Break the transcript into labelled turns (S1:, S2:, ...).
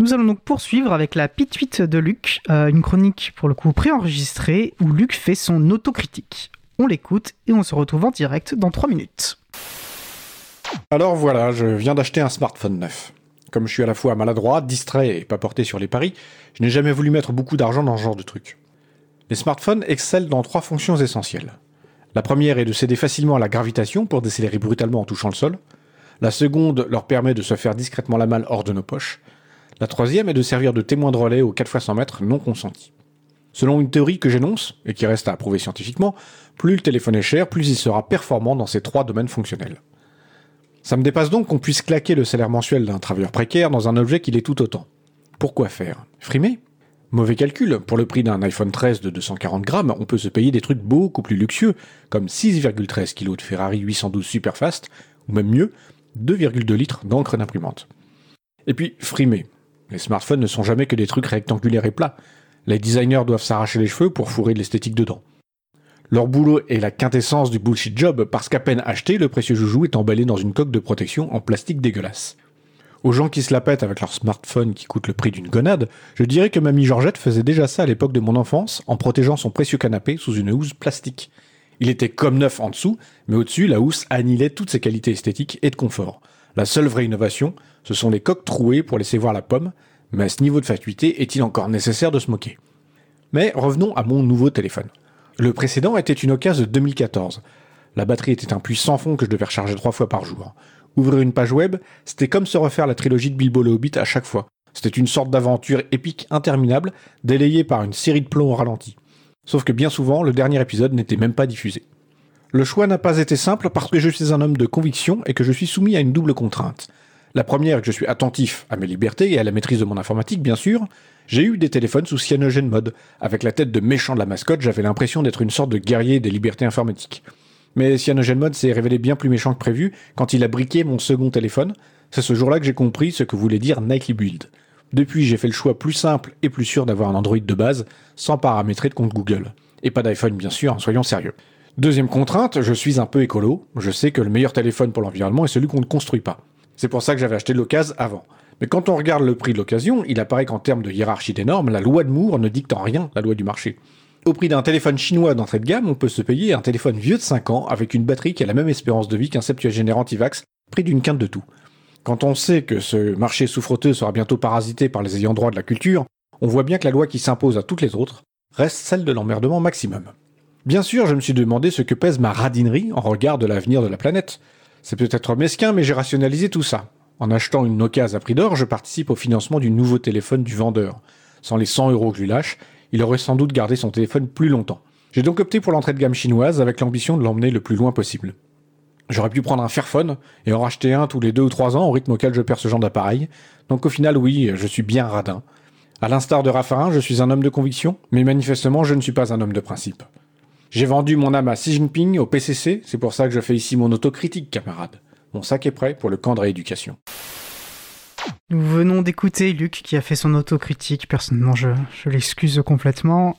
S1: Nous allons donc poursuivre avec la pituite de Luc, euh, une chronique pour le coup préenregistrée où Luc fait son autocritique. On l'écoute et on se retrouve en direct dans 3 minutes.
S2: Alors voilà, je viens d'acheter un smartphone neuf. Comme je suis à la fois maladroit, distrait et pas porté sur les paris, je n'ai jamais voulu mettre beaucoup d'argent dans ce genre de truc. Les smartphones excellent dans trois fonctions essentielles. La première est de céder facilement à la gravitation pour décélérer brutalement en touchant le sol. La seconde leur permet de se faire discrètement la malle hors de nos poches. La troisième est de servir de témoin de relais aux 4 x 100 mètres non consentis. Selon une théorie que j'énonce, et qui reste à prouver scientifiquement, plus le téléphone est cher, plus il sera performant dans ces trois domaines fonctionnels. Ça me dépasse donc qu'on puisse claquer le salaire mensuel d'un travailleur précaire dans un objet qui l'est tout autant. Pourquoi faire? Frimer? Mauvais calcul, pour le prix d'un iPhone 13 de 240 grammes, on peut se payer des trucs beaucoup plus luxueux, comme 6,13 kg de Ferrari 812 Superfast, ou même mieux, 2,2 litres d'encre d'imprimante. Et puis, frimer. Les smartphones ne sont jamais que des trucs rectangulaires et plats. Les designers doivent s'arracher les cheveux pour fourrer de l'esthétique dedans. Leur boulot est la quintessence du bullshit job parce qu'à peine acheté, le précieux joujou est emballé dans une coque de protection en plastique dégueulasse. Aux gens qui se la pètent avec leur smartphone qui coûte le prix d'une gonade, je dirais que mamie Georgette faisait déjà ça à l'époque de mon enfance en protégeant son précieux canapé sous une housse plastique. Il était comme neuf en dessous, mais au-dessus, la housse annihilait toutes ses qualités esthétiques et de confort. La seule vraie innovation, ce sont les coques trouées pour laisser voir la pomme, mais à ce niveau de fatuité, est-il encore nécessaire de se moquer? Mais revenons à mon nouveau téléphone. Le précédent était une occasion de 2014. La batterie était un puits fond que je devais recharger trois fois par jour. Ouvrir une page web, c'était comme se refaire la trilogie de Bilbo le Hobbit à chaque fois. C'était une sorte d'aventure épique interminable, délayée par une série de plombs au ralenti. Sauf que bien souvent, le dernier épisode n'était même pas diffusé. Le choix n'a pas été simple parce que je suis un homme de conviction et que je suis soumis à une double contrainte. La première, que je suis attentif à mes libertés et à la maîtrise de mon informatique, bien sûr, j'ai eu des téléphones sous cyanogène mode. Avec la tête de méchant de la mascotte, j'avais l'impression d'être une sorte de guerrier des libertés informatiques. Mais Cyanogen Mode s'est révélé bien plus méchant que prévu quand il a briqué mon second téléphone. C'est ce jour-là que j'ai compris ce que voulait dire Nightly Build. Depuis, j'ai fait le choix plus simple et plus sûr d'avoir un Android de base, sans paramétrer de compte Google. Et pas d'iPhone, bien sûr, hein, soyons sérieux. Deuxième contrainte, je suis un peu écolo. Je sais que le meilleur téléphone pour l'environnement est celui qu'on ne construit pas. C'est pour ça que j'avais acheté l'occasion avant. Mais quand on regarde le prix de l'occasion, il apparaît qu'en termes de hiérarchie des normes, la loi de Moore ne dicte en rien la loi du marché. Au prix d'un téléphone chinois d'entrée de gamme, on peut se payer un téléphone vieux de 5 ans avec une batterie qui a la même espérance de vie qu'un septuagénaire anti-vax, prix d'une quinte de tout. Quand on sait que ce marché souffreteux sera bientôt parasité par les ayants droit de la culture, on voit bien que la loi qui s'impose à toutes les autres reste celle de l'emmerdement maximum. Bien sûr, je me suis demandé ce que pèse ma radinerie en regard de l'avenir de la planète. C'est peut-être mesquin, mais j'ai rationalisé tout ça. En achetant une occasion à prix d'or, je participe au financement du nouveau téléphone du vendeur. Sans les 100 euros que je lui lâche, il aurait sans doute gardé son téléphone plus longtemps. J'ai donc opté pour l'entrée de gamme chinoise avec l'ambition de l'emmener le plus loin possible. J'aurais pu prendre un Fairphone et en racheter un tous les deux ou trois ans au rythme auquel je perds ce genre d'appareil. Donc au final, oui, je suis bien radin. À l'instar de Raffarin, je suis un homme de conviction, mais manifestement, je ne suis pas un homme de principe. J'ai vendu mon âme à Xi Jinping au PCC, c'est pour ça que je fais ici mon autocritique, camarade. Mon sac est prêt pour le camp de rééducation.
S1: Nous venons d'écouter Luc qui a fait son autocritique. Personnellement, je, l'excuse complètement.